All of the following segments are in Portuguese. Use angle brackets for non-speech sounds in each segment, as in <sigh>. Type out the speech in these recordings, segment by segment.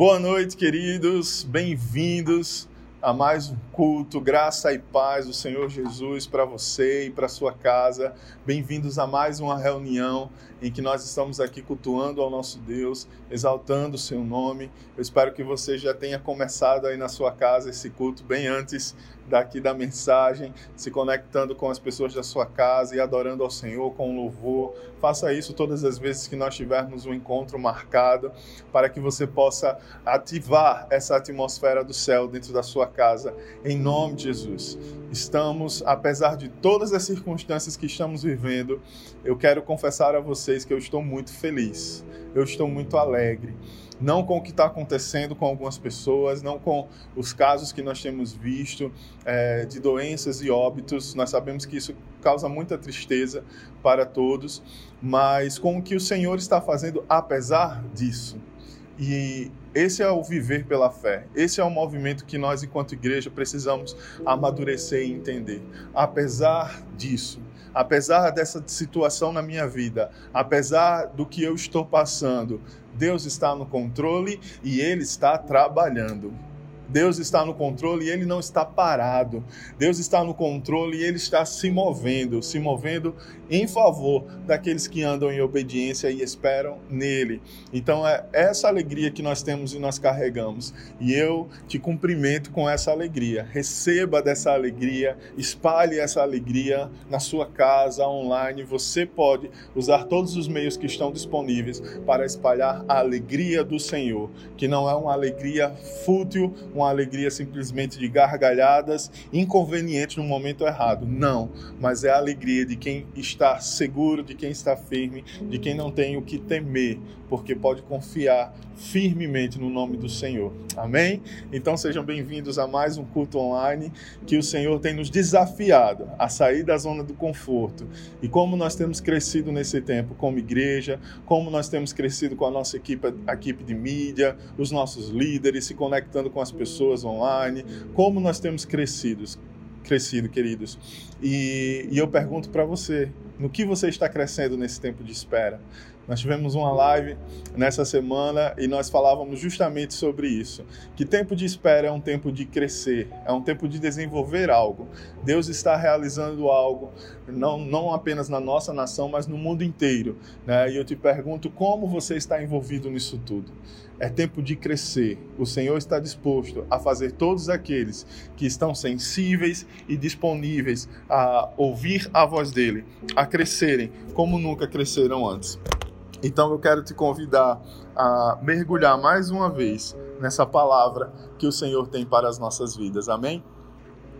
Boa noite, queridos, bem-vindos a mais um culto, graça e paz do Senhor Jesus para você e para sua casa. Bem-vindos a mais uma reunião em que nós estamos aqui cultuando ao nosso Deus, exaltando o seu nome. Eu espero que você já tenha começado aí na sua casa esse culto bem antes daqui da mensagem, se conectando com as pessoas da sua casa e adorando ao Senhor com louvor. Faça isso todas as vezes que nós tivermos um encontro marcado, para que você possa ativar essa atmosfera do céu dentro da sua casa, em nome de Jesus. Estamos, apesar de todas as circunstâncias que estamos vivendo, eu quero confessar a vocês que eu estou muito feliz, eu estou muito alegre não com o que está acontecendo com algumas pessoas, não com os casos que nós temos visto é, de doenças e óbitos. Nós sabemos que isso causa muita tristeza para todos, mas com o que o Senhor está fazendo apesar disso. E esse é o viver pela fé. Esse é o movimento que nós, enquanto igreja, precisamos amadurecer e entender. Apesar disso, apesar dessa situação na minha vida, apesar do que eu estou passando, Deus está no controle e Ele está trabalhando. Deus está no controle e ele não está parado. Deus está no controle e ele está se movendo, se movendo em favor daqueles que andam em obediência e esperam nele. Então é essa alegria que nós temos e nós carregamos. E eu te cumprimento com essa alegria. Receba dessa alegria, espalhe essa alegria na sua casa, online. Você pode usar todos os meios que estão disponíveis para espalhar a alegria do Senhor, que não é uma alegria fútil, uma alegria simplesmente de gargalhadas, inconveniente no momento errado. Não, mas é a alegria de quem está seguro, de quem está firme, de quem não tem o que temer, porque pode confiar firmemente no nome do Senhor. Amém? Então sejam bem-vindos a mais um culto online que o Senhor tem nos desafiado a sair da zona do conforto. E como nós temos crescido nesse tempo como igreja, como nós temos crescido com a nossa equipe, a equipe de mídia, os nossos líderes, se conectando com as pessoas online, como nós temos crescido, crescido, queridos. E, e eu pergunto para você, no que você está crescendo nesse tempo de espera? Nós tivemos uma live nessa semana e nós falávamos justamente sobre isso. Que tempo de espera é um tempo de crescer, é um tempo de desenvolver algo. Deus está realizando algo, não, não apenas na nossa nação, mas no mundo inteiro. Né? E eu te pergunto como você está envolvido nisso tudo. É tempo de crescer. O Senhor está disposto a fazer todos aqueles que estão sensíveis e disponíveis a ouvir a voz dele, a crescerem como nunca cresceram antes. Então eu quero te convidar a mergulhar mais uma vez nessa palavra que o Senhor tem para as nossas vidas. Amém?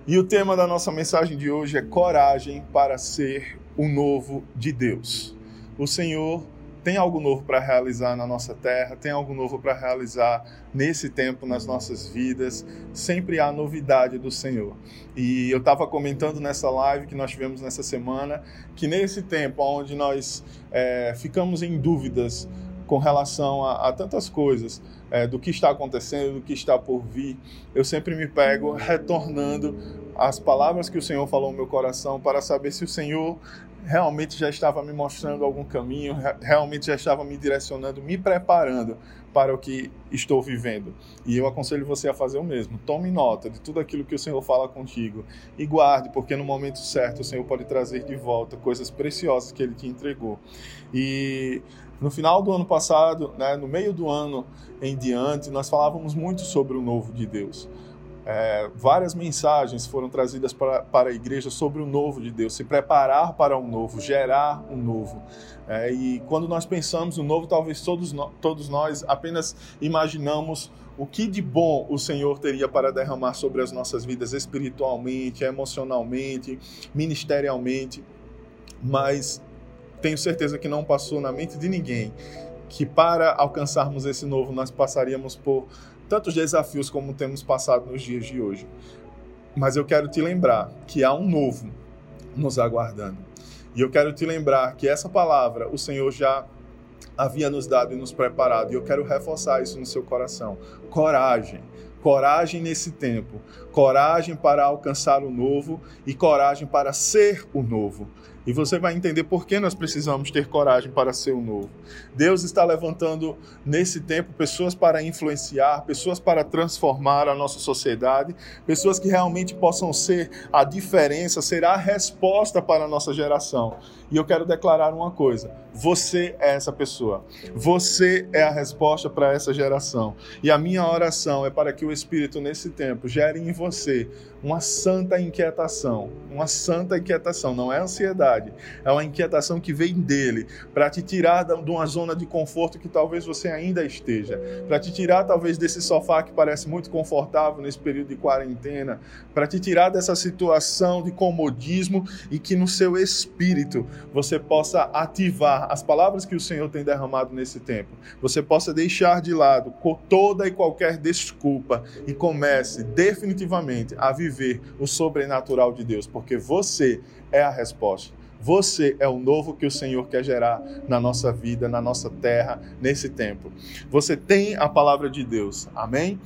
E o tema da nossa mensagem de hoje é coragem para ser o novo de Deus. O Senhor tem algo novo para realizar na nossa terra, tem algo novo para realizar nesse tempo nas nossas vidas. Sempre há novidade do Senhor. E eu estava comentando nessa live que nós tivemos nessa semana que nesse tempo onde nós é, ficamos em dúvidas com relação a, a tantas coisas, é, do que está acontecendo, do que está por vir, eu sempre me pego retornando às palavras que o Senhor falou no meu coração para saber se o Senhor realmente já estava me mostrando algum caminho, realmente já estava me direcionando, me preparando para o que estou vivendo. E eu aconselho você a fazer o mesmo. Tome nota de tudo aquilo que o Senhor fala contigo e guarde, porque no momento certo o Senhor pode trazer de volta coisas preciosas que ele te entregou. E no final do ano passado, né, no meio do ano em diante, nós falávamos muito sobre o novo de Deus. É, várias mensagens foram trazidas para, para a igreja sobre o novo de Deus, se preparar para um novo, gerar um novo. É, e quando nós pensamos no novo, talvez todos, todos nós apenas imaginamos o que de bom o Senhor teria para derramar sobre as nossas vidas espiritualmente, emocionalmente, ministerialmente, mas tenho certeza que não passou na mente de ninguém que para alcançarmos esse novo nós passaríamos por tantos desafios como temos passado nos dias de hoje. Mas eu quero te lembrar que há um novo nos aguardando. E eu quero te lembrar que essa palavra o Senhor já havia nos dado e nos preparado. E eu quero reforçar isso no seu coração. Coragem coragem nesse tempo, coragem para alcançar o novo e coragem para ser o novo. E você vai entender por que nós precisamos ter coragem para ser o novo. Deus está levantando nesse tempo pessoas para influenciar, pessoas para transformar a nossa sociedade, pessoas que realmente possam ser a diferença, ser a resposta para a nossa geração. E eu quero declarar uma coisa: você é essa pessoa. Você é a resposta para essa geração. E a minha oração é para que o Espírito, nesse tempo, gere em você uma santa inquietação. Uma santa inquietação, não é ansiedade, é uma inquietação que vem dele, para te tirar de uma zona de conforto que talvez você ainda esteja, para te tirar talvez desse sofá que parece muito confortável nesse período de quarentena, para te tirar dessa situação de comodismo e que no seu espírito você possa ativar as palavras que o Senhor tem derramado nesse tempo. Você possa deixar de lado toda e qualquer desculpa e comece definitivamente a viver o sobrenatural de Deus, porque você é a resposta. Você é o novo que o Senhor quer gerar na nossa vida, na nossa terra, nesse tempo. Você tem a palavra de Deus. Amém?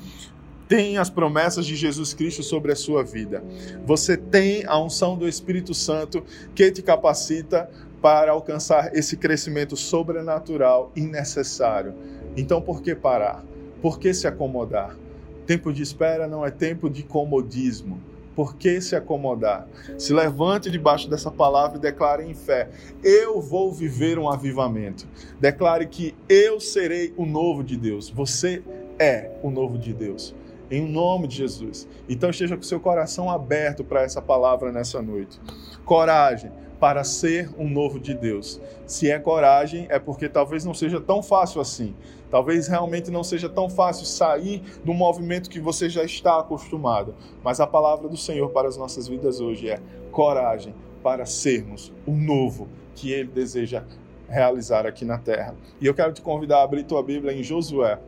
tem as promessas de Jesus Cristo sobre a sua vida. Você tem a unção do Espírito Santo que te capacita para alcançar esse crescimento sobrenatural e necessário. Então, por que parar? Por que se acomodar? Tempo de espera não é tempo de comodismo. Por que se acomodar? Se levante debaixo dessa palavra e declare em fé: Eu vou viver um avivamento. Declare que eu serei o novo de Deus. Você é o novo de Deus. Em nome de Jesus. Então esteja com seu coração aberto para essa palavra nessa noite. Coragem para ser um novo de Deus. Se é coragem, é porque talvez não seja tão fácil assim. Talvez realmente não seja tão fácil sair do movimento que você já está acostumado. Mas a palavra do Senhor para as nossas vidas hoje é coragem para sermos o novo que Ele deseja realizar aqui na terra. E eu quero te convidar a abrir tua Bíblia em Josué.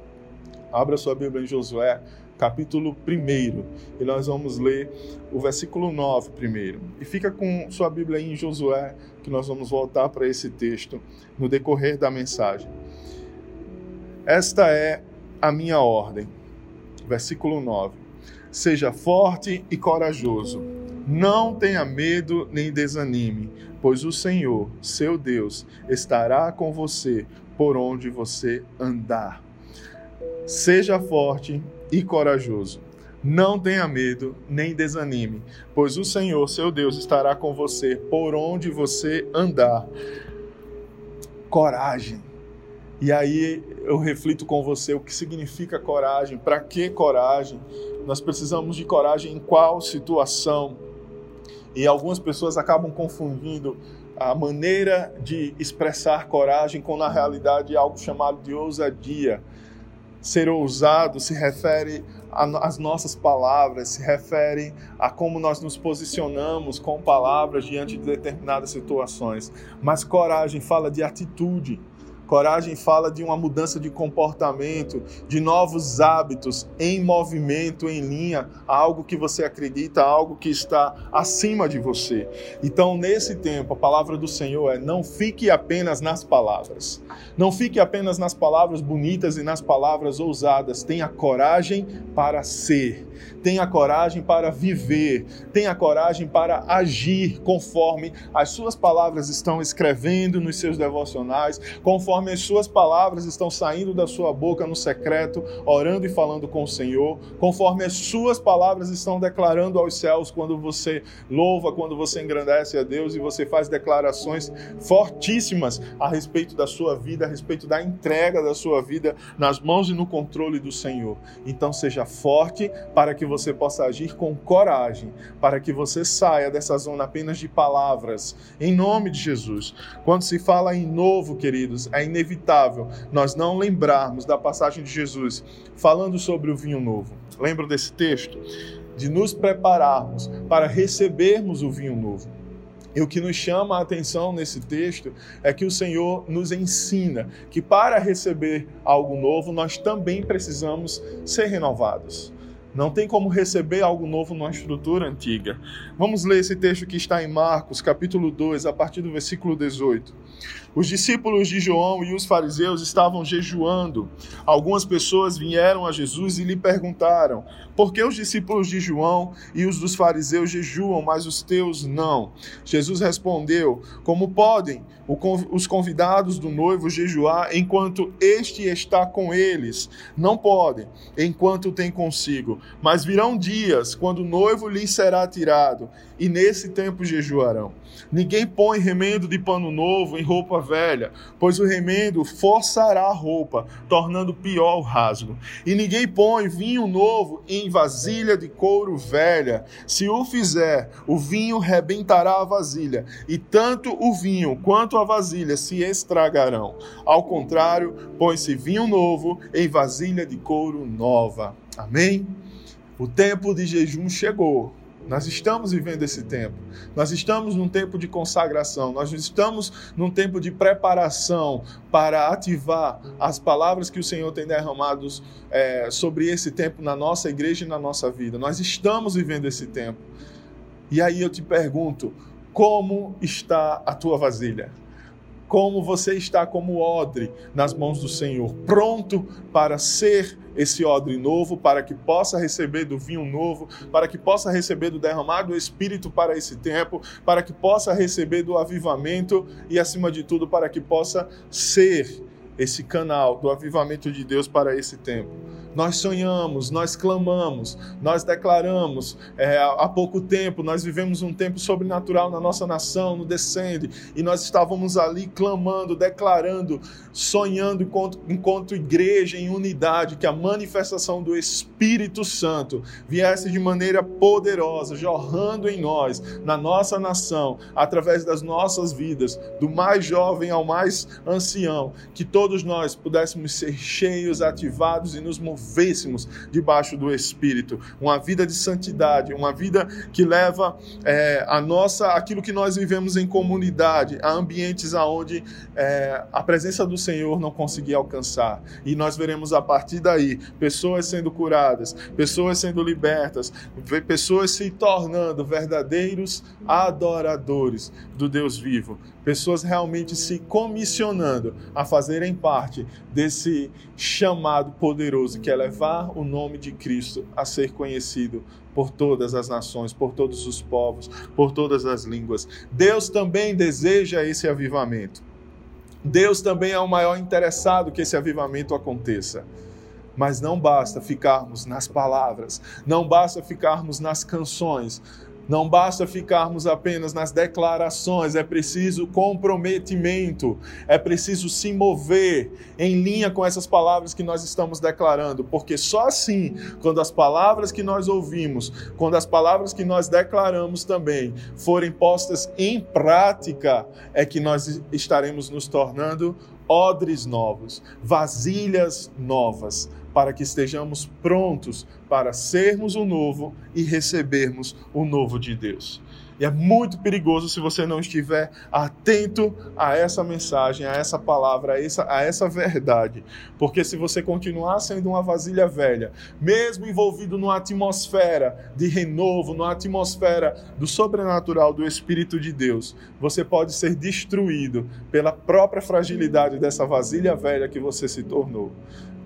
Abra sua Bíblia em Josué, capítulo 1, e nós vamos ler o versículo 9 primeiro. E fica com sua Bíblia aí em Josué, que nós vamos voltar para esse texto no decorrer da mensagem. Esta é a minha ordem. Versículo 9. Seja forte e corajoso. Não tenha medo nem desanime, pois o Senhor, seu Deus, estará com você por onde você andar. Seja forte e corajoso. Não tenha medo, nem desanime, pois o Senhor, seu Deus, estará com você por onde você andar. Coragem. E aí eu reflito com você o que significa coragem, para que coragem? Nós precisamos de coragem em qual situação? E algumas pessoas acabam confundindo a maneira de expressar coragem com, na realidade, algo chamado de ousadia. Ser ousado se refere às nossas palavras, se refere a como nós nos posicionamos com palavras diante de determinadas situações. Mas coragem fala de atitude Coragem fala de uma mudança de comportamento, de novos hábitos em movimento, em linha, algo que você acredita, algo que está acima de você. Então, nesse tempo, a palavra do Senhor é: não fique apenas nas palavras. Não fique apenas nas palavras bonitas e nas palavras ousadas. Tenha coragem para ser tenha coragem para viver, tenha coragem para agir conforme as suas palavras estão escrevendo nos seus devocionais, conforme as suas palavras estão saindo da sua boca no secreto, orando e falando com o Senhor, conforme as suas palavras estão declarando aos céus quando você louva, quando você engrandece a Deus e você faz declarações fortíssimas a respeito da sua vida, a respeito da entrega da sua vida nas mãos e no controle do Senhor. Então seja forte para que você possa agir com coragem, para que você saia dessa zona apenas de palavras, em nome de Jesus. Quando se fala em novo, queridos, é inevitável nós não lembrarmos da passagem de Jesus falando sobre o vinho novo. Lembram desse texto? De nos prepararmos para recebermos o vinho novo. E o que nos chama a atenção nesse texto é que o Senhor nos ensina que para receber algo novo, nós também precisamos ser renovados. Não tem como receber algo novo numa estrutura antiga. Vamos ler esse texto que está em Marcos, capítulo 2, a partir do versículo 18. Os discípulos de João e os fariseus estavam jejuando. Algumas pessoas vieram a Jesus e lhe perguntaram: Por que os discípulos de João e os dos fariseus jejuam, mas os teus não? Jesus respondeu: Como podem os convidados do noivo jejuar enquanto este está com eles? Não podem, enquanto tem consigo. Mas virão dias quando o noivo lhes será tirado, e nesse tempo jejuarão. Ninguém põe remendo de pano novo em roupa velha, pois o remendo forçará a roupa, tornando pior o rasgo. E ninguém põe vinho novo em vasilha de couro velha. Se o fizer, o vinho rebentará a vasilha, e tanto o vinho quanto a vasilha se estragarão. Ao contrário, põe-se vinho novo em vasilha de couro nova. Amém? O tempo de jejum chegou. Nós estamos vivendo esse tempo. Nós estamos num tempo de consagração. Nós estamos num tempo de preparação para ativar as palavras que o Senhor tem derramado é, sobre esse tempo na nossa igreja e na nossa vida. Nós estamos vivendo esse tempo. E aí eu te pergunto: como está a tua vasilha? Como você está como odre nas mãos do Senhor, pronto para ser esse odre novo, para que possa receber do vinho novo, para que possa receber do derramado do Espírito para esse tempo, para que possa receber do avivamento e, acima de tudo, para que possa ser esse canal do avivamento de Deus para esse tempo. Nós sonhamos, nós clamamos, nós declaramos. É, há pouco tempo, nós vivemos um tempo sobrenatural na nossa nação, no Descende, e nós estávamos ali clamando, declarando, sonhando enquanto, enquanto igreja em unidade, que a manifestação do Espírito Santo viesse de maneira poderosa, jorrando em nós, na nossa nação, através das nossas vidas, do mais jovem ao mais ancião, que todos nós pudéssemos ser cheios, ativados e nos mover movêssemos debaixo do Espírito. Uma vida de santidade, uma vida que leva é, a nossa, aquilo que nós vivemos em comunidade, a ambientes aonde é, a presença do Senhor não conseguia alcançar. E nós veremos a partir daí pessoas sendo curadas, pessoas sendo libertas, pessoas se tornando verdadeiros adoradores do Deus vivo pessoas realmente se comissionando a fazerem parte desse chamado poderoso que é levar o nome de Cristo a ser conhecido por todas as nações, por todos os povos, por todas as línguas. Deus também deseja esse avivamento. Deus também é o maior interessado que esse avivamento aconteça. Mas não basta ficarmos nas palavras, não basta ficarmos nas canções, não basta ficarmos apenas nas declarações, é preciso comprometimento, é preciso se mover em linha com essas palavras que nós estamos declarando, porque só assim, quando as palavras que nós ouvimos, quando as palavras que nós declaramos também forem postas em prática, é que nós estaremos nos tornando odres novos, vasilhas novas, para que estejamos prontos para sermos o novo e recebermos o novo de Deus. E é muito perigoso se você não estiver atento a essa mensagem, a essa palavra, a essa, a essa verdade. Porque se você continuar sendo uma vasilha velha, mesmo envolvido numa atmosfera de renovo, numa atmosfera do sobrenatural do Espírito de Deus, você pode ser destruído pela própria fragilidade dessa vasilha velha que você se tornou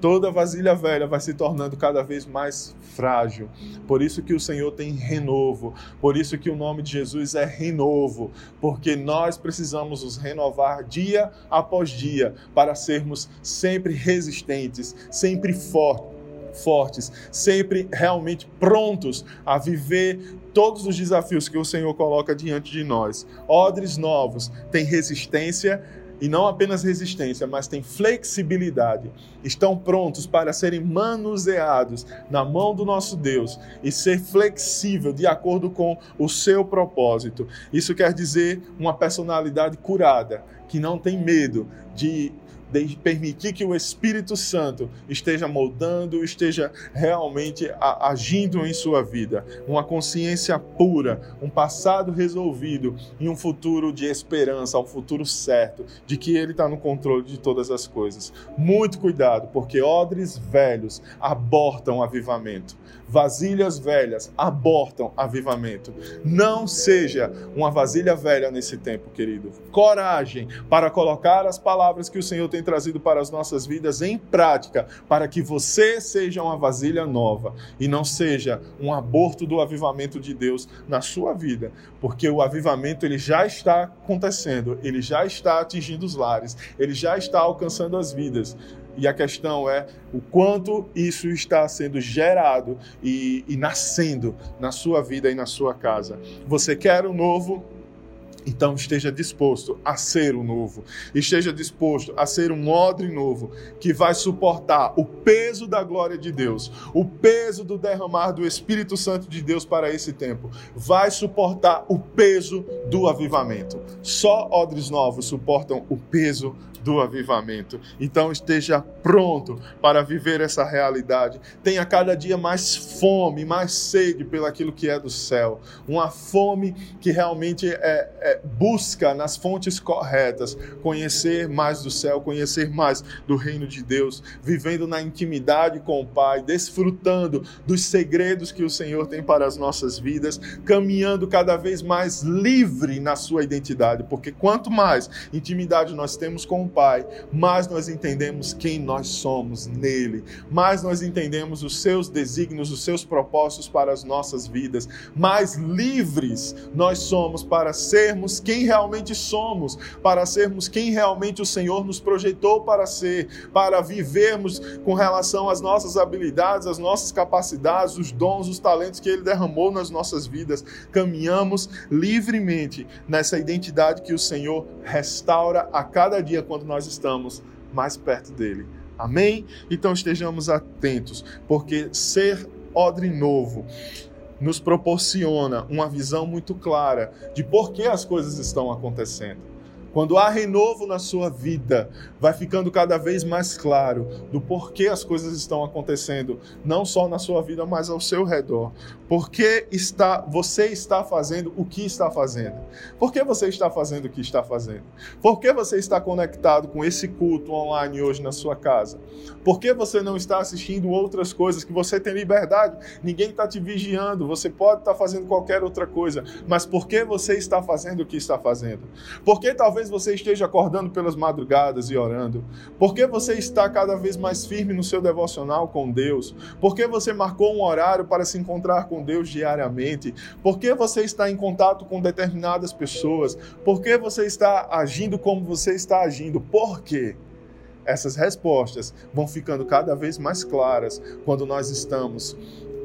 toda vasilha velha vai se tornando cada vez mais frágil. Por isso que o Senhor tem renovo, por isso que o nome de Jesus é renovo, porque nós precisamos nos renovar dia após dia para sermos sempre resistentes, sempre fortes fortes, sempre realmente prontos a viver todos os desafios que o Senhor coloca diante de nós. Odres novos têm resistência e não apenas resistência, mas têm flexibilidade. Estão prontos para serem manuseados na mão do nosso Deus e ser flexível de acordo com o seu propósito. Isso quer dizer uma personalidade curada, que não tem medo de de permitir que o Espírito Santo esteja moldando, esteja realmente agindo em sua vida. Uma consciência pura, um passado resolvido e um futuro de esperança, um futuro certo, de que Ele está no controle de todas as coisas. Muito cuidado, porque odres velhos abortam avivamento. Vasilhas velhas abortam avivamento. Não seja uma vasilha velha nesse tempo, querido. Coragem para colocar as palavras que o Senhor tem trazido para as nossas vidas em prática, para que você seja uma vasilha nova e não seja um aborto do avivamento de Deus na sua vida, porque o avivamento ele já está acontecendo, ele já está atingindo os lares, ele já está alcançando as vidas. E a questão é o quanto isso está sendo gerado e, e nascendo na sua vida e na sua casa. Você quer o novo? Então esteja disposto a ser o novo, esteja disposto a ser um odre novo que vai suportar o peso da glória de Deus, o peso do derramar do Espírito Santo de Deus para esse tempo, vai suportar o peso do avivamento. Só odres novos suportam o peso do avivamento. Então esteja pronto para viver essa realidade. Tenha cada dia mais fome, mais sede pelo aquilo que é do céu. Uma fome que realmente é, é, busca nas fontes corretas conhecer mais do céu, conhecer mais do reino de Deus, vivendo na intimidade com o Pai, desfrutando dos segredos que o Senhor tem para as nossas vidas, caminhando cada vez mais livre na sua identidade, porque quanto mais intimidade nós temos com o Pai, mais nós entendemos quem nós somos nele, mais nós entendemos os seus desígnios, os seus propósitos para as nossas vidas, mais livres nós somos para sermos quem realmente somos, para sermos quem realmente o Senhor nos projetou para ser, para vivermos com relação às nossas habilidades, às nossas capacidades, os dons, os talentos que ele derramou nas nossas vidas. Caminhamos livremente nessa identidade que o Senhor restaura a cada dia quando nós estamos mais perto dele. Amém? Então estejamos atentos, porque ser odre novo nos proporciona uma visão muito clara de por que as coisas estão acontecendo. Quando há renovo na sua vida, vai ficando cada vez mais claro do porquê as coisas estão acontecendo, não só na sua vida, mas ao seu redor. Por que está, você está fazendo o que está fazendo? Por que você está fazendo o que está fazendo? Por que você está conectado com esse culto online hoje na sua casa? Por que você não está assistindo outras coisas que você tem liberdade? Ninguém está te vigiando, você pode estar fazendo qualquer outra coisa, mas por que você está fazendo o que está fazendo? Por que talvez você esteja acordando pelas madrugadas e orando? Por que você está cada vez mais firme no seu devocional com Deus? Por que você marcou um horário para se encontrar com Deus diariamente? Por que você está em contato com determinadas pessoas? Por que você está agindo como você está agindo? Por quê? Essas respostas vão ficando cada vez mais claras quando nós estamos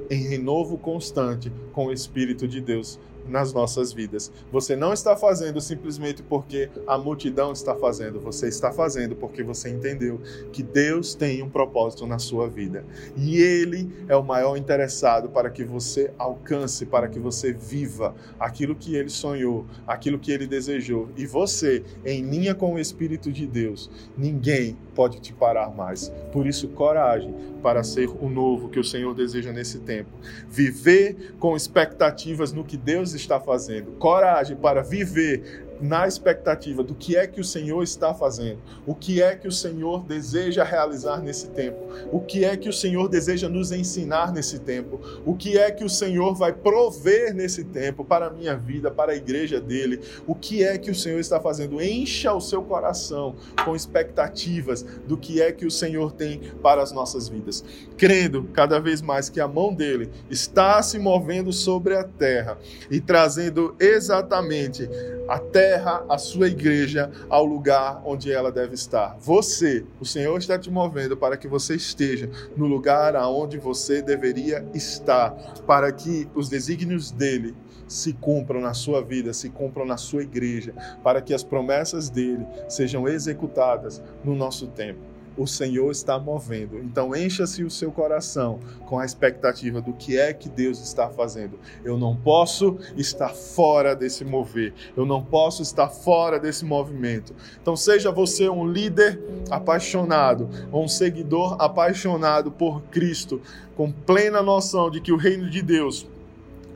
em renovo constante com o Espírito de Deus nas nossas vidas. Você não está fazendo simplesmente porque a multidão está fazendo, você está fazendo porque você entendeu que Deus tem um propósito na sua vida. E Ele é o maior interessado para que você alcance, para que você viva aquilo que Ele sonhou, aquilo que Ele desejou. E você, em linha com o Espírito de Deus, ninguém pode te parar mais. Por isso, coragem para ser o novo que o Senhor deseja nesse tempo. Viver com expectativas no que Deus está fazendo, coragem para viver na expectativa do que é que o Senhor está fazendo, o que é que o Senhor deseja realizar nesse tempo, o que é que o Senhor deseja nos ensinar nesse tempo, o que é que o Senhor vai prover nesse tempo para a minha vida, para a igreja dele, o que é que o Senhor está fazendo. Encha o seu coração com expectativas do que é que o Senhor tem para as nossas vidas, crendo cada vez mais que a mão dele está se movendo sobre a terra e trazendo exatamente a terra terra a sua igreja ao lugar onde ela deve estar. Você, o Senhor está te movendo para que você esteja no lugar aonde você deveria estar, para que os desígnios dele se cumpram na sua vida, se cumpram na sua igreja, para que as promessas dele sejam executadas no nosso tempo. O Senhor está movendo. Então encha-se o seu coração com a expectativa do que é que Deus está fazendo. Eu não posso estar fora desse mover. Eu não posso estar fora desse movimento. Então seja você um líder apaixonado, ou um seguidor apaixonado por Cristo, com plena noção de que o reino de Deus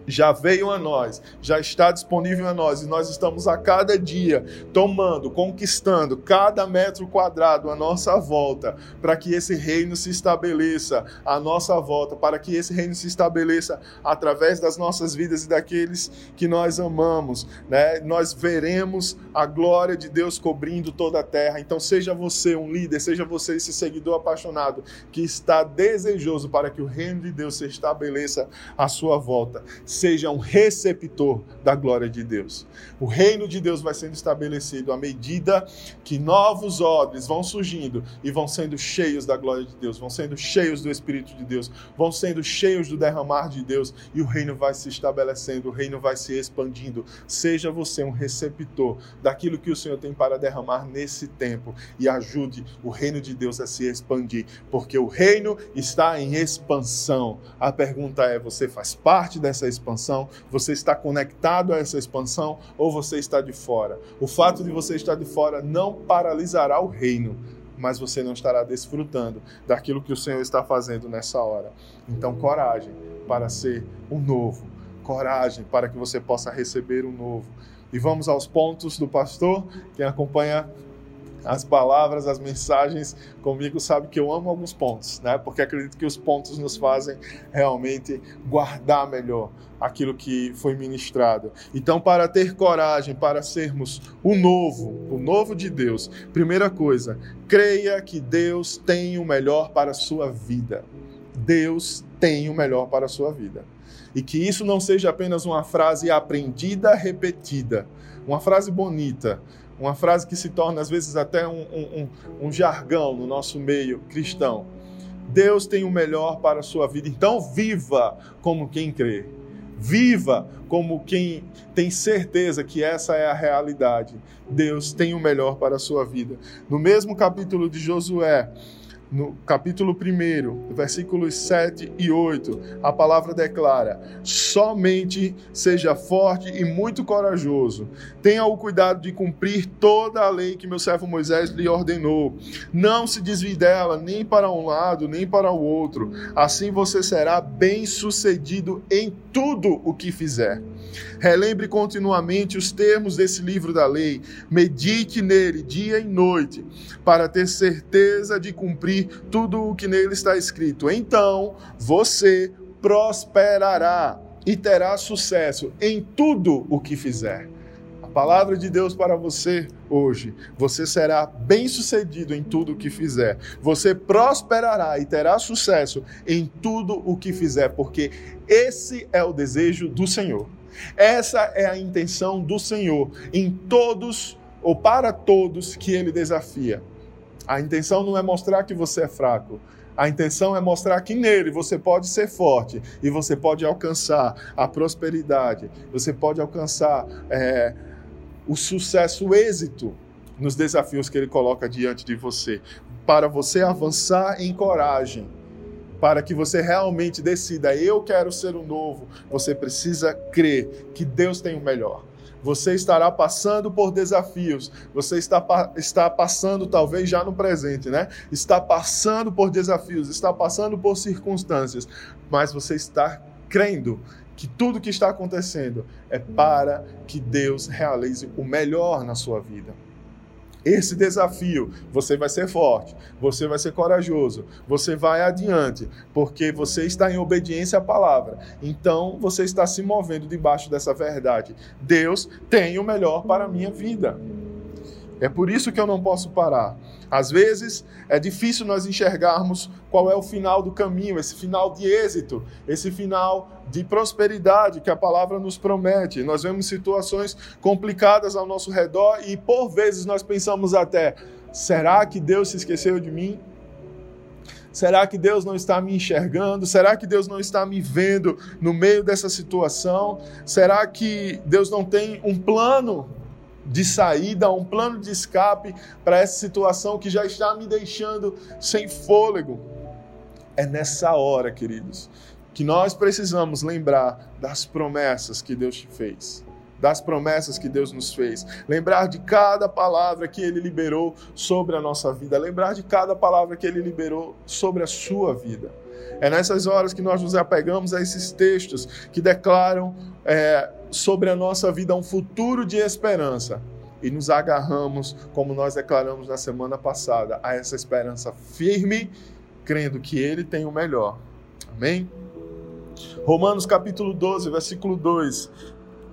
já veio a nós, já está disponível a nós, e nós estamos a cada dia tomando, conquistando cada metro quadrado à nossa volta, para que esse reino se estabeleça à nossa volta, para que esse reino se estabeleça através das nossas vidas e daqueles que nós amamos, né? Nós veremos a glória de Deus cobrindo toda a terra. Então seja você um líder, seja você esse seguidor apaixonado que está desejoso para que o reino de Deus se estabeleça à sua volta seja um receptor da glória de Deus. O reino de Deus vai sendo estabelecido à medida que novos odres vão surgindo e vão sendo cheios da glória de Deus, vão sendo cheios do Espírito de Deus, vão sendo cheios do derramar de Deus e o reino vai se estabelecendo, o reino vai se expandindo. Seja você um receptor daquilo que o Senhor tem para derramar nesse tempo e ajude o reino de Deus a se expandir, porque o reino está em expansão. A pergunta é: você faz parte dessa expansão? Expansão? Você está conectado a essa expansão ou você está de fora? O fato de você estar de fora não paralisará o reino, mas você não estará desfrutando daquilo que o Senhor está fazendo nessa hora. Então, coragem para ser o novo, coragem para que você possa receber o novo. E vamos aos pontos do pastor. Quem acompanha as palavras, as mensagens comigo sabe que eu amo alguns pontos, né? Porque acredito que os pontos nos fazem realmente guardar melhor aquilo que foi ministrado. Então, para ter coragem, para sermos o novo, o novo de Deus, primeira coisa, creia que Deus tem o melhor para a sua vida. Deus tem o melhor para a sua vida. E que isso não seja apenas uma frase aprendida, repetida, uma frase bonita, uma frase que se torna às vezes até um, um, um, jargão no nosso meio cristão. Deus tem o melhor para a sua vida, então viva como quem crê. Viva como quem tem certeza que essa é a realidade. Deus tem o melhor para a sua vida. No mesmo capítulo de Josué, no capítulo 1, versículos 7 e 8, a palavra declara: somente seja forte e muito corajoso. Tenha o cuidado de cumprir toda a lei que meu servo Moisés lhe ordenou. Não se desvie dela nem para um lado, nem para o outro. Assim você será bem-sucedido em tudo o que fizer. Relembre continuamente os termos desse livro da lei, medite nele dia e noite, para ter certeza de cumprir tudo o que nele está escrito. Então você prosperará e terá sucesso em tudo o que fizer. A palavra de Deus para você hoje. Você será bem-sucedido em tudo o que fizer. Você prosperará e terá sucesso em tudo o que fizer, porque esse é o desejo do Senhor. Essa é a intenção do Senhor em todos ou para todos que ele desafia. A intenção não é mostrar que você é fraco. A intenção é mostrar que nele você pode ser forte e você pode alcançar a prosperidade, você pode alcançar é, o sucesso, o êxito nos desafios que ele coloca diante de você, para você avançar em coragem para que você realmente decida, eu quero ser o novo, você precisa crer que Deus tem o melhor. Você estará passando por desafios, você está, está passando, talvez já no presente, né? Está passando por desafios, está passando por circunstâncias, mas você está crendo que tudo que está acontecendo é para que Deus realize o melhor na sua vida esse desafio, você vai ser forte, você vai ser corajoso, você vai adiante, porque você está em obediência à palavra. Então, você está se movendo debaixo dessa verdade. Deus tem o melhor para a minha vida. É por isso que eu não posso parar. Às vezes é difícil nós enxergarmos qual é o final do caminho, esse final de êxito, esse final de prosperidade que a palavra nos promete. Nós vemos situações complicadas ao nosso redor e por vezes nós pensamos até: será que Deus se esqueceu de mim? Será que Deus não está me enxergando? Será que Deus não está me vendo no meio dessa situação? Será que Deus não tem um plano de saída, um plano de escape para essa situação que já está me deixando sem fôlego. É nessa hora, queridos, que nós precisamos lembrar das promessas que Deus te fez das promessas que Deus nos fez, lembrar de cada palavra que Ele liberou sobre a nossa vida, lembrar de cada palavra que Ele liberou sobre a sua vida. É nessas horas que nós nos apegamos a esses textos que declaram é, sobre a nossa vida um futuro de esperança e nos agarramos, como nós declaramos na semana passada, a essa esperança firme, crendo que Ele tem o melhor. Amém? Romanos capítulo 12, versículo 2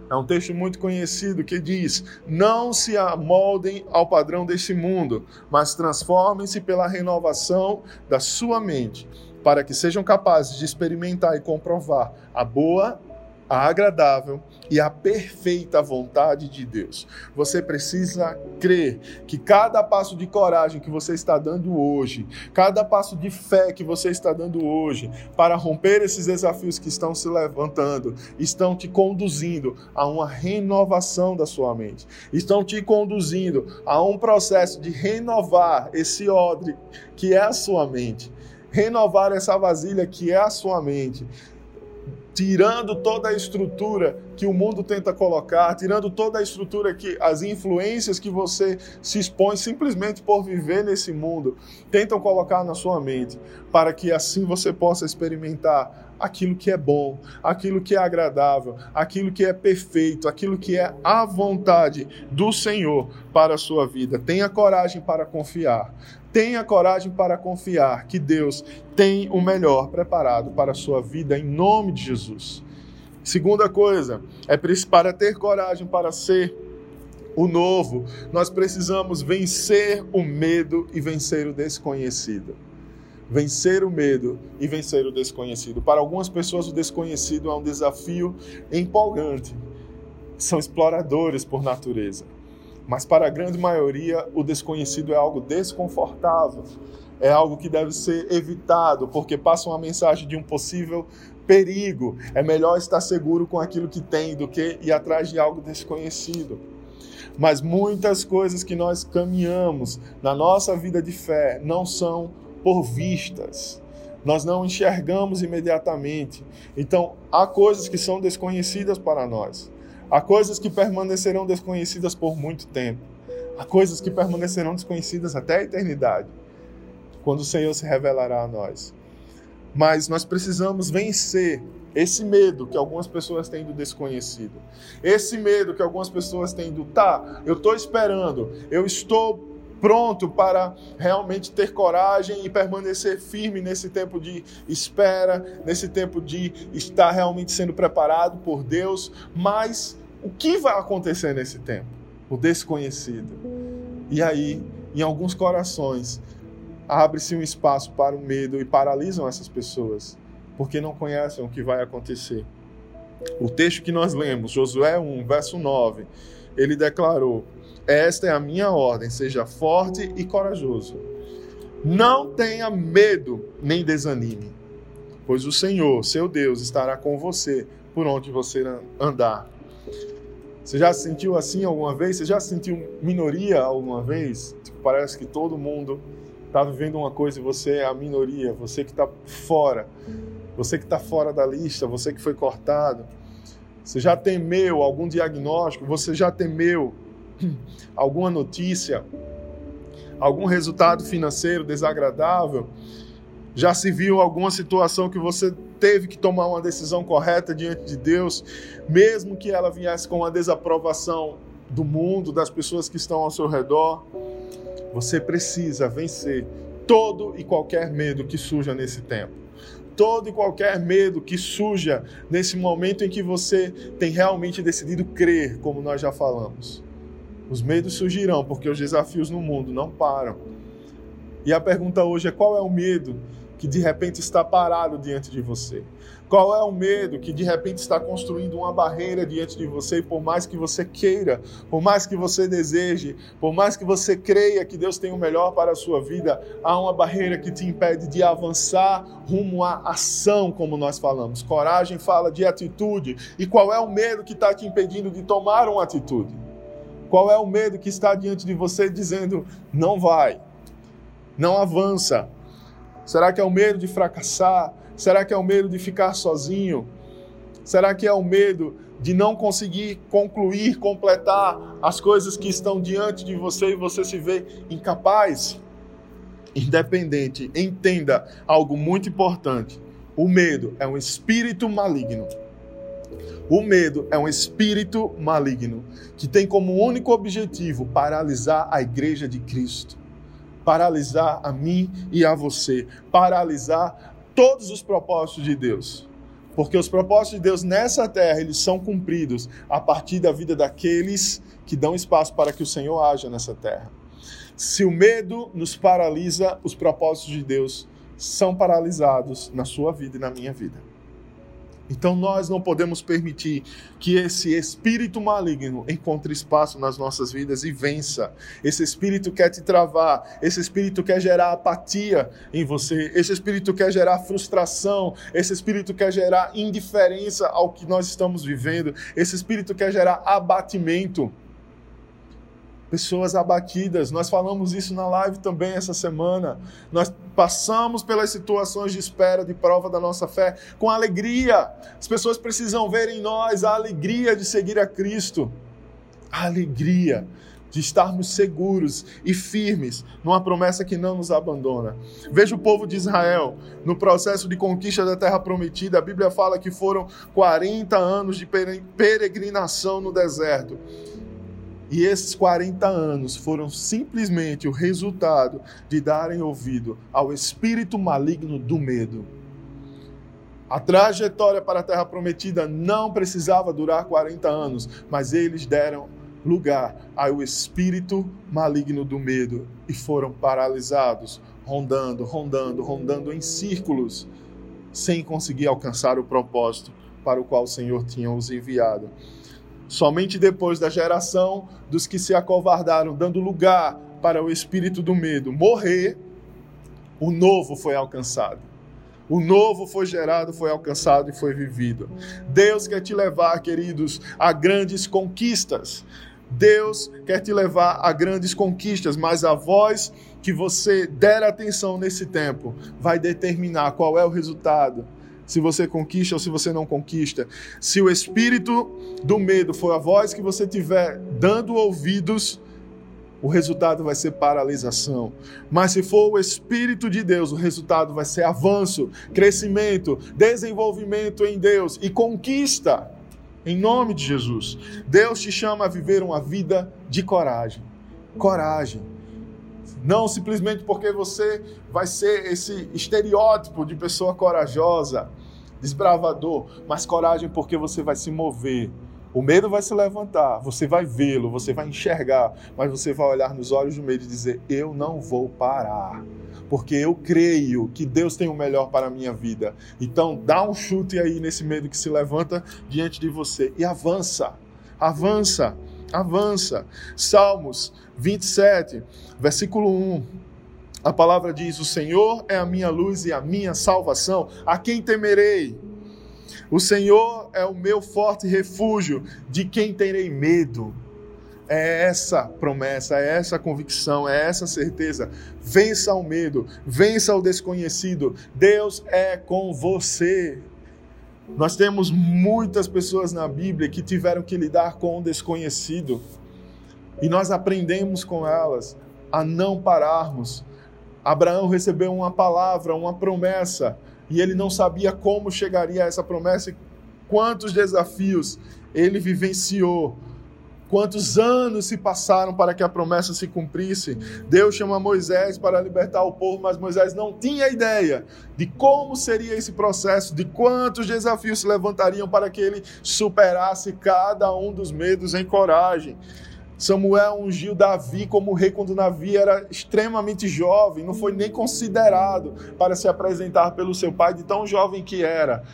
é um texto muito conhecido que diz: Não se amoldem ao padrão deste mundo, mas transformem-se pela renovação da sua mente, para que sejam capazes de experimentar e comprovar a boa, a agradável e a perfeita vontade de Deus. Você precisa crer que cada passo de coragem que você está dando hoje, cada passo de fé que você está dando hoje para romper esses desafios que estão se levantando, estão te conduzindo a uma renovação da sua mente, estão te conduzindo a um processo de renovar esse odre que é a sua mente, renovar essa vasilha que é a sua mente tirando toda a estrutura que o mundo tenta colocar, tirando toda a estrutura que as influências que você se expõe simplesmente por viver nesse mundo, tentam colocar na sua mente, para que assim você possa experimentar aquilo que é bom, aquilo que é agradável, aquilo que é perfeito, aquilo que é a vontade do Senhor para a sua vida. Tenha coragem para confiar. Tenha coragem para confiar que Deus tem o melhor preparado para a sua vida em nome de Jesus. Segunda coisa, é para ter coragem para ser o novo, nós precisamos vencer o medo e vencer o desconhecido. Vencer o medo e vencer o desconhecido. Para algumas pessoas, o desconhecido é um desafio empolgante. São exploradores por natureza. Mas para a grande maioria, o desconhecido é algo desconfortável, é algo que deve ser evitado, porque passa uma mensagem de um possível perigo. É melhor estar seguro com aquilo que tem do que ir atrás de algo desconhecido. Mas muitas coisas que nós caminhamos na nossa vida de fé não são por vistas. Nós não enxergamos imediatamente. Então, há coisas que são desconhecidas para nós. Há coisas que permanecerão desconhecidas por muito tempo. Há coisas que permanecerão desconhecidas até a eternidade, quando o Senhor se revelará a nós. Mas nós precisamos vencer esse medo que algumas pessoas têm do desconhecido. Esse medo que algumas pessoas têm do, tá, eu estou esperando, eu estou pronto para realmente ter coragem e permanecer firme nesse tempo de espera, nesse tempo de estar realmente sendo preparado por Deus. Mas o que vai acontecer nesse tempo? O desconhecido. E aí, em alguns corações, abre-se um espaço para o medo e paralisam essas pessoas, porque não conhecem o que vai acontecer. O texto que nós lemos, Josué 1, verso 9, ele declarou: esta é a minha ordem: seja forte e corajoso. Não tenha medo nem desanime, pois o Senhor, seu Deus, estará com você por onde você andar. Você já se sentiu assim alguma vez? Você já se sentiu minoria alguma vez? Tipo, parece que todo mundo está vivendo uma coisa e você é a minoria, você que está fora, você que está fora da lista, você que foi cortado. Você já temeu algum diagnóstico? Você já temeu <laughs> alguma notícia, algum resultado financeiro desagradável, já se viu alguma situação que você teve que tomar uma decisão correta diante de Deus, mesmo que ela viesse com a desaprovação do mundo, das pessoas que estão ao seu redor, você precisa vencer todo e qualquer medo que surja nesse tempo. Todo e qualquer medo que surja nesse momento em que você tem realmente decidido crer, como nós já falamos. Os medos surgirão porque os desafios no mundo não param. E a pergunta hoje é: qual é o medo que de repente está parado diante de você? Qual é o medo que de repente está construindo uma barreira diante de você? E por mais que você queira, por mais que você deseje, por mais que você creia que Deus tem o melhor para a sua vida, há uma barreira que te impede de avançar rumo à ação, como nós falamos. Coragem fala de atitude. E qual é o medo que está te impedindo de tomar uma atitude? Qual é o medo que está diante de você dizendo não vai, não avança? Será que é o medo de fracassar? Será que é o medo de ficar sozinho? Será que é o medo de não conseguir concluir, completar as coisas que estão diante de você e você se vê incapaz? Independente, entenda algo muito importante. O medo é um espírito maligno. O medo é um espírito maligno que tem como único objetivo paralisar a igreja de Cristo, paralisar a mim e a você, paralisar todos os propósitos de Deus. Porque os propósitos de Deus nessa terra, eles são cumpridos a partir da vida daqueles que dão espaço para que o Senhor haja nessa terra. Se o medo nos paralisa, os propósitos de Deus são paralisados na sua vida e na minha vida. Então nós não podemos permitir que esse espírito maligno encontre espaço nas nossas vidas e vença. Esse espírito quer te travar, esse espírito quer gerar apatia em você, esse espírito quer gerar frustração, esse espírito quer gerar indiferença ao que nós estamos vivendo, esse espírito quer gerar abatimento pessoas abatidas. Nós falamos isso na live também essa semana. Nós passamos pelas situações de espera, de prova da nossa fé com alegria. As pessoas precisam ver em nós a alegria de seguir a Cristo. A alegria de estarmos seguros e firmes numa promessa que não nos abandona. Veja o povo de Israel no processo de conquista da terra prometida. A Bíblia fala que foram 40 anos de peregrinação no deserto. E esses 40 anos foram simplesmente o resultado de darem ouvido ao espírito maligno do medo. A trajetória para a Terra Prometida não precisava durar 40 anos, mas eles deram lugar ao espírito maligno do medo e foram paralisados, rondando, rondando, rondando em círculos, sem conseguir alcançar o propósito para o qual o Senhor tinha os enviado. Somente depois da geração dos que se acovardaram, dando lugar para o espírito do medo morrer, o novo foi alcançado. O novo foi gerado, foi alcançado e foi vivido. Deus quer te levar, queridos, a grandes conquistas. Deus quer te levar a grandes conquistas, mas a voz que você der atenção nesse tempo vai determinar qual é o resultado se você conquista ou se você não conquista. Se o espírito do medo for a voz que você tiver dando ouvidos, o resultado vai ser paralisação. Mas se for o Espírito de Deus, o resultado vai ser avanço, crescimento, desenvolvimento em Deus e conquista. Em nome de Jesus. Deus te chama a viver uma vida de coragem. Coragem. Não simplesmente porque você vai ser esse estereótipo de pessoa corajosa, desbravador, mas coragem porque você vai se mover. O medo vai se levantar, você vai vê-lo, você vai enxergar, mas você vai olhar nos olhos do medo e dizer: Eu não vou parar, porque eu creio que Deus tem o melhor para a minha vida. Então, dá um chute aí nesse medo que se levanta diante de você e avança, avança avança. Salmos 27, versículo 1. A palavra diz: O Senhor é a minha luz e a minha salvação. A quem temerei? O Senhor é o meu forte refúgio. De quem terei medo? É essa promessa, é essa convicção, é essa certeza. Vença o medo, vença o desconhecido. Deus é com você. Nós temos muitas pessoas na Bíblia que tiveram que lidar com o desconhecido. E nós aprendemos com elas a não pararmos. Abraão recebeu uma palavra, uma promessa, e ele não sabia como chegaria a essa promessa e quantos desafios ele vivenciou Quantos anos se passaram para que a promessa se cumprisse? Deus chama Moisés para libertar o povo, mas Moisés não tinha ideia de como seria esse processo, de quantos desafios se levantariam para que ele superasse cada um dos medos em coragem. Samuel ungiu Davi como rei quando Davi era extremamente jovem, não foi nem considerado para se apresentar pelo seu pai, de tão jovem que era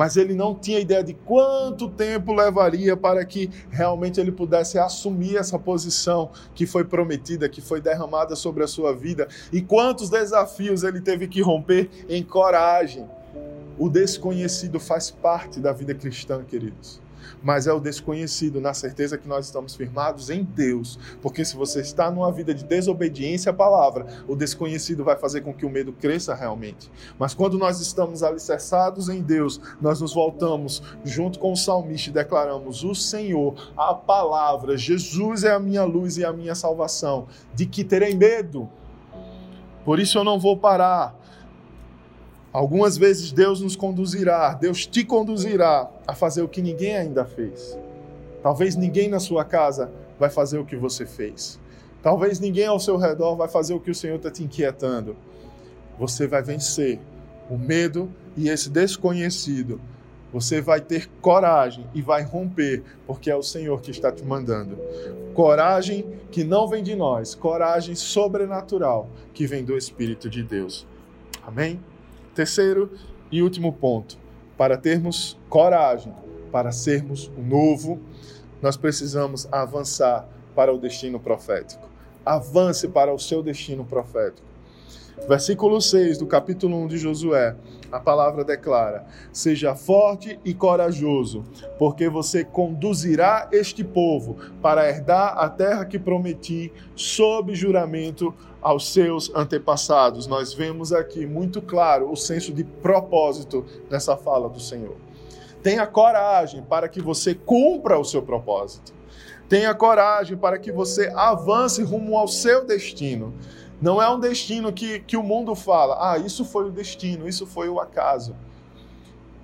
mas ele não tinha ideia de quanto tempo levaria para que realmente ele pudesse assumir essa posição que foi prometida, que foi derramada sobre a sua vida, e quantos desafios ele teve que romper em coragem. O desconhecido faz parte da vida cristã, queridos. Mas é o desconhecido, na certeza que nós estamos firmados em Deus. Porque se você está numa vida de desobediência à palavra, o desconhecido vai fazer com que o medo cresça realmente. Mas quando nós estamos alicerçados em Deus, nós nos voltamos junto com o salmista e declaramos: O Senhor, a palavra, Jesus é a minha luz e a minha salvação. De que terei medo? Por isso eu não vou parar. Algumas vezes Deus nos conduzirá, Deus te conduzirá a fazer o que ninguém ainda fez. Talvez ninguém na sua casa vai fazer o que você fez. Talvez ninguém ao seu redor vai fazer o que o Senhor está te inquietando. Você vai vencer o medo e esse desconhecido. Você vai ter coragem e vai romper, porque é o Senhor que está te mandando. Coragem que não vem de nós, coragem sobrenatural que vem do Espírito de Deus. Amém? Terceiro e último ponto: para termos coragem, para sermos o novo, nós precisamos avançar para o destino profético. Avance para o seu destino profético. Versículo 6 do capítulo 1 de Josué, a palavra declara: Seja forte e corajoso, porque você conduzirá este povo para herdar a terra que prometi sob juramento aos seus antepassados. Nós vemos aqui muito claro o senso de propósito nessa fala do Senhor. Tenha coragem para que você cumpra o seu propósito. Tenha coragem para que você avance rumo ao seu destino. Não é um destino que, que o mundo fala, ah, isso foi o destino, isso foi o acaso.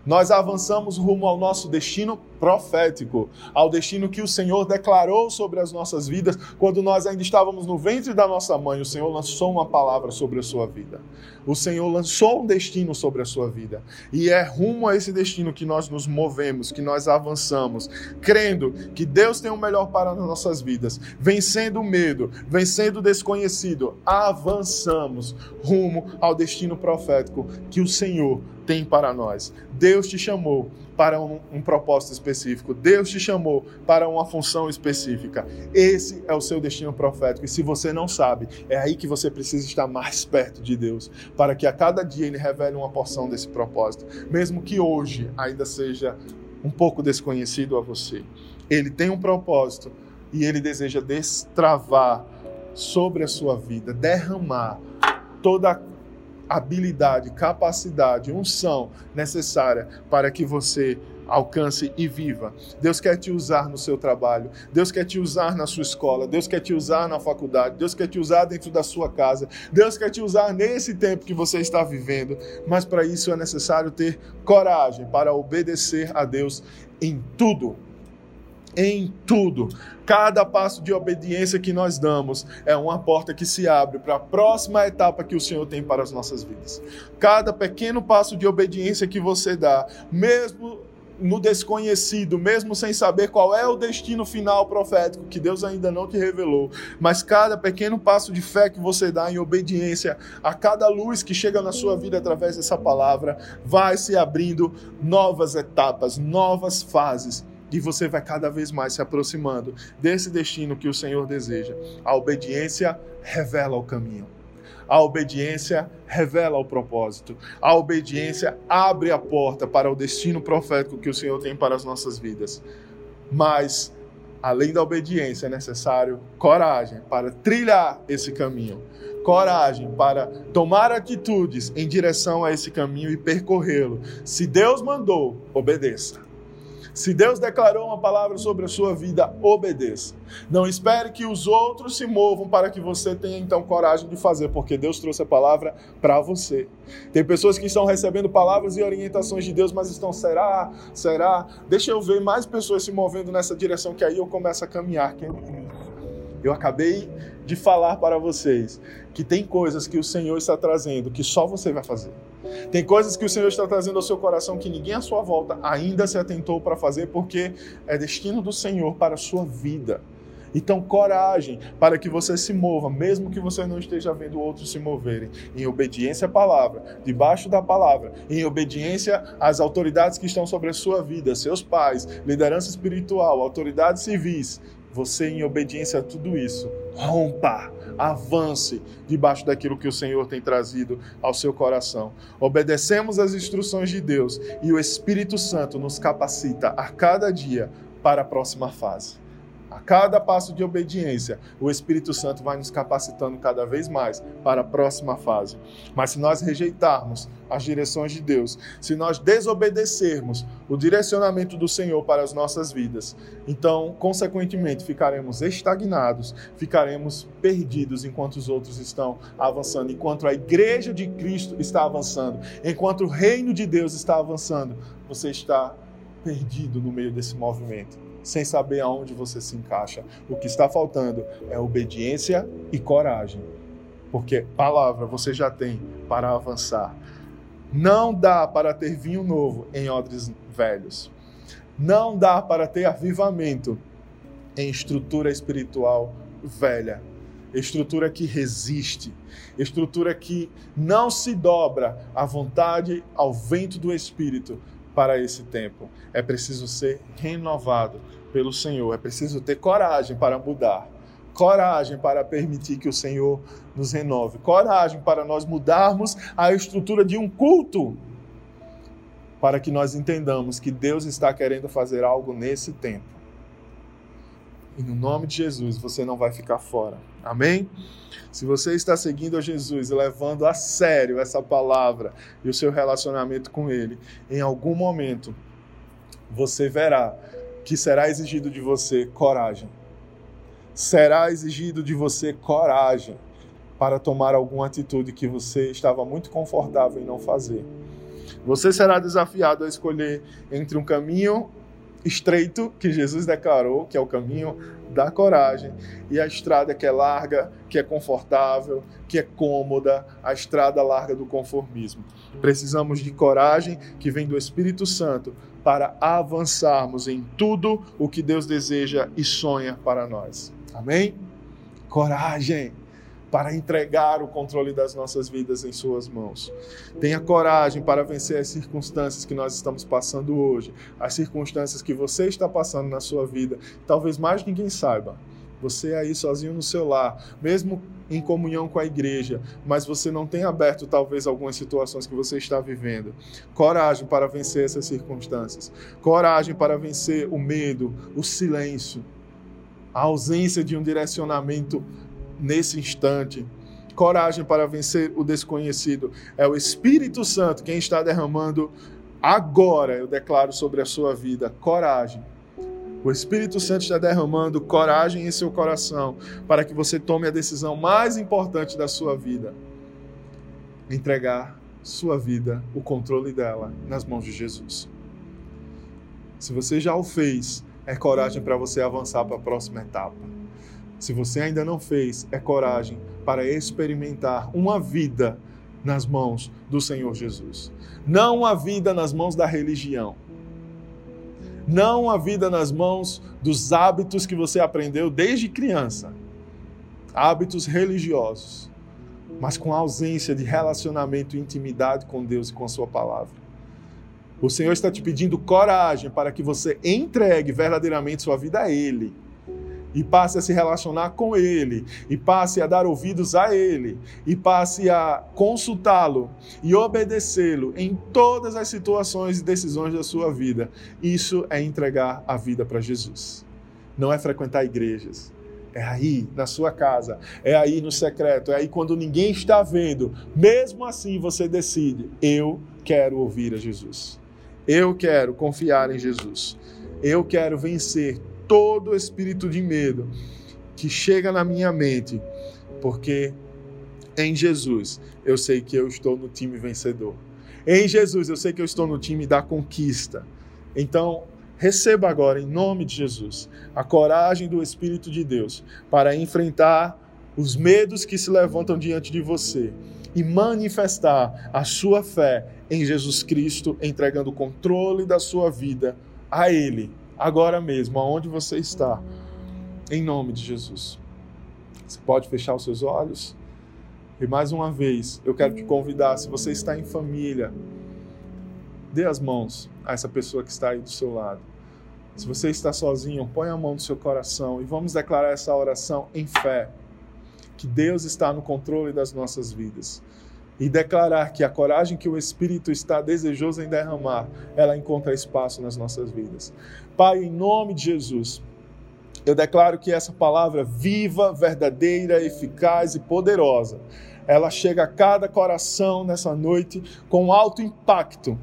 Nós avançamos rumo ao nosso destino profético, ao destino que o Senhor declarou sobre as nossas vidas quando nós ainda estávamos no ventre da nossa mãe. O Senhor lançou uma palavra sobre a sua vida. O Senhor lançou um destino sobre a sua vida. E é rumo a esse destino que nós nos movemos, que nós avançamos, crendo que Deus tem o melhor para as nossas vidas, vencendo o medo, vencendo o desconhecido. Avançamos rumo ao destino profético que o Senhor tem para nós. Deus te chamou para um, um, propósito específico. Deus te chamou para uma função específica. Esse é o seu destino profético. E se você não sabe, é aí que você precisa estar mais perto de Deus, para que a cada dia Ele revele uma porção desse propósito, mesmo que hoje ainda seja um pouco desconhecido a você. Ele tem um propósito e Ele deseja destravar sobre a sua vida, derramar toda a habilidade, capacidade, unção necessária para que você alcance e viva. Deus quer te usar no seu trabalho, Deus quer te usar na sua escola, Deus quer te usar na faculdade, Deus quer te usar dentro da sua casa, Deus quer te usar nesse tempo que você está vivendo, mas para isso é necessário ter coragem para obedecer a Deus em tudo em tudo. Cada passo de obediência que nós damos é uma porta que se abre para a próxima etapa que o Senhor tem para as nossas vidas. Cada pequeno passo de obediência que você dá, mesmo no desconhecido, mesmo sem saber qual é o destino final profético que Deus ainda não te revelou, mas cada pequeno passo de fé que você dá em obediência a cada luz que chega na sua vida através dessa palavra, vai se abrindo novas etapas, novas fases e você vai cada vez mais se aproximando desse destino que o Senhor deseja. A obediência revela o caminho. A obediência revela o propósito. A obediência abre a porta para o destino profético que o Senhor tem para as nossas vidas. Mas, além da obediência, é necessário coragem para trilhar esse caminho. Coragem para tomar atitudes em direção a esse caminho e percorrê-lo. Se Deus mandou, obedeça. Se Deus declarou uma palavra sobre a sua vida, obedeça. Não espere que os outros se movam para que você tenha então coragem de fazer, porque Deus trouxe a palavra para você. Tem pessoas que estão recebendo palavras e orientações de Deus, mas estão, será? Será? Deixa eu ver mais pessoas se movendo nessa direção, que aí eu começo a caminhar. Eu acabei de falar para vocês que tem coisas que o Senhor está trazendo que só você vai fazer. Tem coisas que o Senhor está trazendo ao seu coração que ninguém à sua volta ainda se atentou para fazer, porque é destino do Senhor para a sua vida. Então, coragem para que você se mova, mesmo que você não esteja vendo outros se moverem, em obediência à palavra, debaixo da palavra, em obediência às autoridades que estão sobre a sua vida, seus pais, liderança espiritual, autoridades civis. Você, em obediência a tudo isso, rompa, avance debaixo daquilo que o Senhor tem trazido ao seu coração. Obedecemos às instruções de Deus e o Espírito Santo nos capacita a cada dia para a próxima fase. A cada passo de obediência, o Espírito Santo vai nos capacitando cada vez mais para a próxima fase. Mas se nós rejeitarmos as direções de Deus, se nós desobedecermos o direcionamento do Senhor para as nossas vidas, então, consequentemente, ficaremos estagnados, ficaremos perdidos enquanto os outros estão avançando, enquanto a igreja de Cristo está avançando, enquanto o reino de Deus está avançando, você está perdido no meio desse movimento sem saber aonde você se encaixa. O que está faltando é obediência e coragem. Porque palavra você já tem para avançar. Não dá para ter vinho novo em odres velhos. Não dá para ter avivamento em estrutura espiritual velha. Estrutura que resiste, estrutura que não se dobra à vontade, ao vento do Espírito para esse tempo. É preciso ser renovado pelo Senhor. É preciso ter coragem para mudar, coragem para permitir que o Senhor nos renove, coragem para nós mudarmos a estrutura de um culto, para que nós entendamos que Deus está querendo fazer algo nesse tempo. E no nome de Jesus você não vai ficar fora. Amém? Se você está seguindo a Jesus e levando a sério essa palavra e o seu relacionamento com Ele, em algum momento você verá que será exigido de você coragem. Será exigido de você coragem para tomar alguma atitude que você estava muito confortável em não fazer. Você será desafiado a escolher entre um caminho estreito que Jesus declarou, que é o caminho da coragem, e a estrada que é larga, que é confortável, que é cômoda, a estrada larga do conformismo. Precisamos de coragem que vem do Espírito Santo para avançarmos em tudo o que Deus deseja e sonha para nós. Amém? Coragem para entregar o controle das nossas vidas em Suas mãos. Tenha coragem para vencer as circunstâncias que nós estamos passando hoje, as circunstâncias que você está passando na sua vida. Talvez mais ninguém saiba. Você aí sozinho no seu lar, mesmo em comunhão com a igreja, mas você não tem aberto talvez algumas situações que você está vivendo. Coragem para vencer essas circunstâncias. Coragem para vencer o medo, o silêncio, a ausência de um direcionamento nesse instante. Coragem para vencer o desconhecido. É o Espírito Santo quem está derramando agora, eu declaro sobre a sua vida, coragem o Espírito Santo está derramando coragem em seu coração para que você tome a decisão mais importante da sua vida: entregar sua vida, o controle dela, nas mãos de Jesus. Se você já o fez, é coragem para você avançar para a próxima etapa. Se você ainda não fez, é coragem para experimentar uma vida nas mãos do Senhor Jesus. Não uma vida nas mãos da religião não a vida nas mãos dos hábitos que você aprendeu desde criança, hábitos religiosos, mas com ausência de relacionamento e intimidade com Deus e com a Sua palavra. O Senhor está te pedindo coragem para que você entregue verdadeiramente sua vida a Ele e passe a se relacionar com Ele, e passe a dar ouvidos a Ele, e passe a consultá-lo e obedecê-lo em todas as situações e decisões da sua vida. Isso é entregar a vida para Jesus. Não é frequentar igrejas. É aí, na sua casa, é aí no secreto, é aí quando ninguém está vendo. Mesmo assim, você decide: eu quero ouvir a Jesus. Eu quero confiar em Jesus. Eu quero vencer todo espírito de medo que chega na minha mente, porque em Jesus eu sei que eu estou no time vencedor. Em Jesus eu sei que eu estou no time da conquista. Então, receba agora, em nome de Jesus, a coragem do Espírito de Deus para enfrentar os medos que se levantam diante de você e manifestar a sua fé em Jesus Cristo, entregando o controle da sua vida a Ele agora mesmo, aonde você está, em nome de Jesus. Você pode fechar os seus olhos? E mais uma vez, eu quero te convidar, se você está em família, dê as mãos a essa pessoa que está aí do seu lado. Se você está sozinho, põe a mão no seu coração e vamos declarar essa oração em fé. Que Deus está no controle das nossas vidas. E declarar que a coragem que o Espírito está desejoso em derramar, ela encontra espaço nas nossas vidas. Pai, em nome de Jesus, eu declaro que essa palavra viva, verdadeira, eficaz e poderosa, ela chega a cada coração nessa noite com alto impacto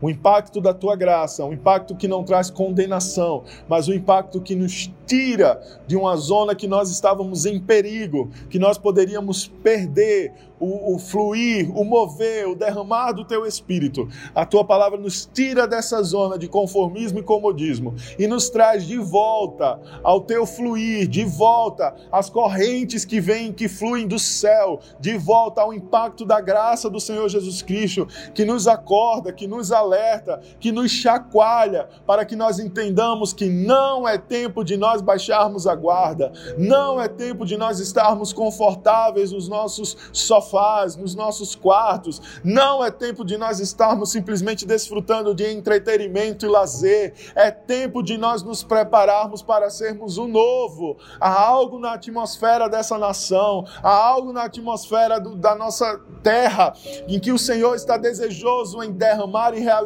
o impacto da tua graça, um impacto que não traz condenação, mas o um impacto que nos tira de uma zona que nós estávamos em perigo, que nós poderíamos perder o, o, fluir, o mover, o derramar do teu espírito. A tua palavra nos tira dessa zona de conformismo e comodismo e nos traz de volta ao teu fluir, de volta às correntes que vêm, que fluem do céu, de volta ao impacto da graça do Senhor Jesus Cristo, que nos acorda, que nos alerta, que nos chacoalha, para que nós entendamos que não é tempo de nós baixarmos a guarda, não é tempo de nós estarmos confortáveis nos nossos sofás sofás, nos nossos quartos. Não é tempo de nós estarmos simplesmente desfrutando de entretenimento e lazer. É tempo de nós nos prepararmos para sermos o novo. Há algo na atmosfera dessa nação, há algo na atmosfera do, da nossa terra em que o Senhor está desejoso em derramar e realizar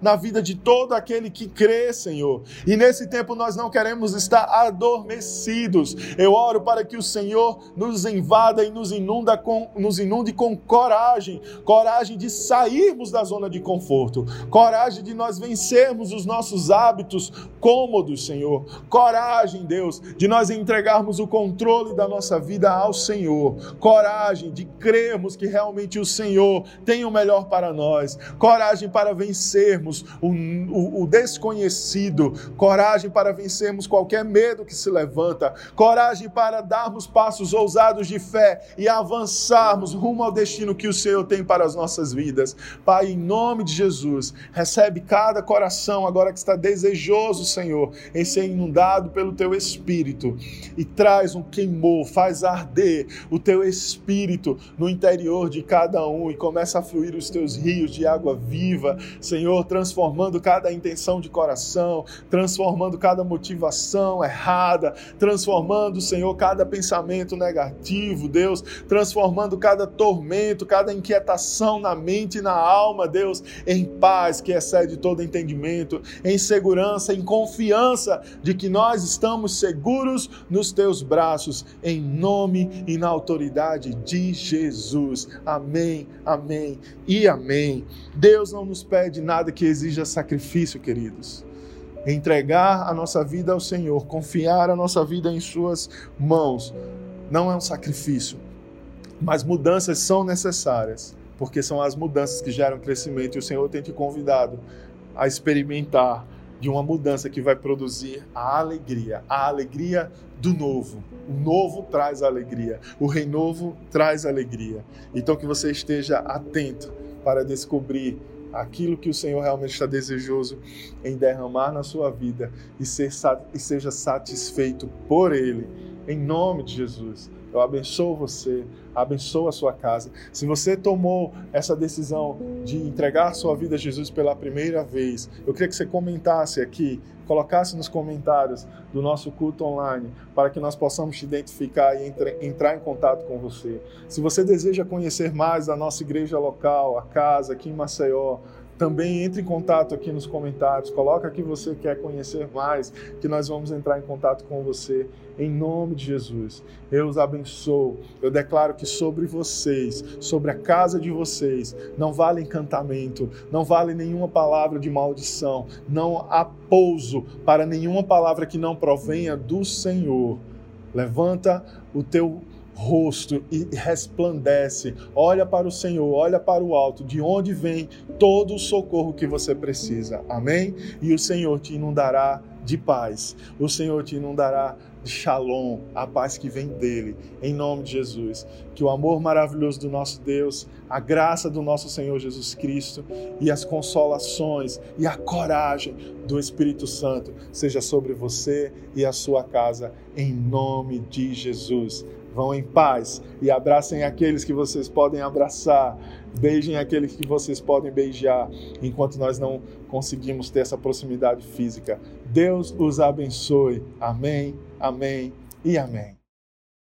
na vida de todo aquele que crê, Senhor. E nesse tempo nós não queremos estar adormecidos. Eu oro para que o Senhor nos invada e nos inunda com nos inunde com coragem, coragem de sairmos da zona de conforto, coragem de nós vencermos os nossos hábitos cômodos, Senhor. Coragem, Deus, de nós entregarmos o controle da nossa vida ao Senhor. Coragem de crermos que realmente o Senhor tem o melhor para nós. Coragem para vencermos o, o, o desconhecido. Coragem para vencermos qualquer medo que se levanta. Coragem para darmos passos ousados de fé e avançarmos rumo ao destino que o Senhor tem para as nossas vidas. Pai, em nome de Jesus, recebe cada coração agora que está desejoso, Senhor, em ser inundado pelo teu espírito e traz um queimor, faz arder o teu espírito no interior de cada um e começa a fluir os teus rios de água viva, Senhor, transformando cada intenção de coração, transformando cada motivação errada, transformando, Senhor, cada pensamento negativo, Deus, transformando cada tormento, cada inquietação na mente e na alma, Deus, em paz que excede todo entendimento, em segurança, em confiança de que nós estamos seguros nos teus braços, em nome e na autoridade de Jesus. Amém, amém e amém. Deus não nos pede nada que exija sacrifício, queridos entregar a nossa vida ao Senhor, confiar a nossa vida em Suas mãos, não é um sacrifício, mas mudanças são necessárias, porque são as mudanças que geram crescimento e o Senhor tem te convidado a experimentar de uma mudança que vai produzir a alegria, a alegria do novo. O novo traz alegria, o renovo traz alegria. Então que você esteja atento para descobrir aquilo que o Senhor realmente está desejoso em derramar na sua vida e, ser, e seja satisfeito por Ele, em nome de Jesus. Eu abençoo você, abençoo a sua casa. Se você tomou essa decisão de entregar sua vida a Jesus pela primeira vez, eu queria que você comentasse aqui, colocasse nos comentários do nosso culto online, para que nós possamos te identificar e entre, entrar em contato com você. Se você deseja conhecer mais da nossa igreja local, a casa aqui em Maceió, também entre em contato aqui nos comentários, coloca que você quer conhecer mais, que nós vamos entrar em contato com você em nome de Jesus. Eu os abençoo. Eu declaro que sobre vocês, sobre a casa de vocês, não vale encantamento, não vale nenhuma palavra de maldição, não há pouso para nenhuma palavra que não provenha do Senhor. Levanta o teu rosto e resplandece. Olha para o Senhor, olha para o alto, de onde vem todo o socorro que você precisa. Amém? E o Senhor te inundará de paz. O Senhor te inundará de shalom, a paz que vem dele, em nome de Jesus. Que o amor maravilhoso do nosso Deus, a graça do nosso Senhor Jesus Cristo e as consolações e a coragem do Espírito Santo seja sobre você e a sua casa, em nome de Jesus. Vão em paz e abracem aqueles que vocês podem abraçar. Beijem aqueles que vocês podem beijar, enquanto nós não conseguimos ter essa proximidade física. Deus os abençoe. Amém, amém e amém.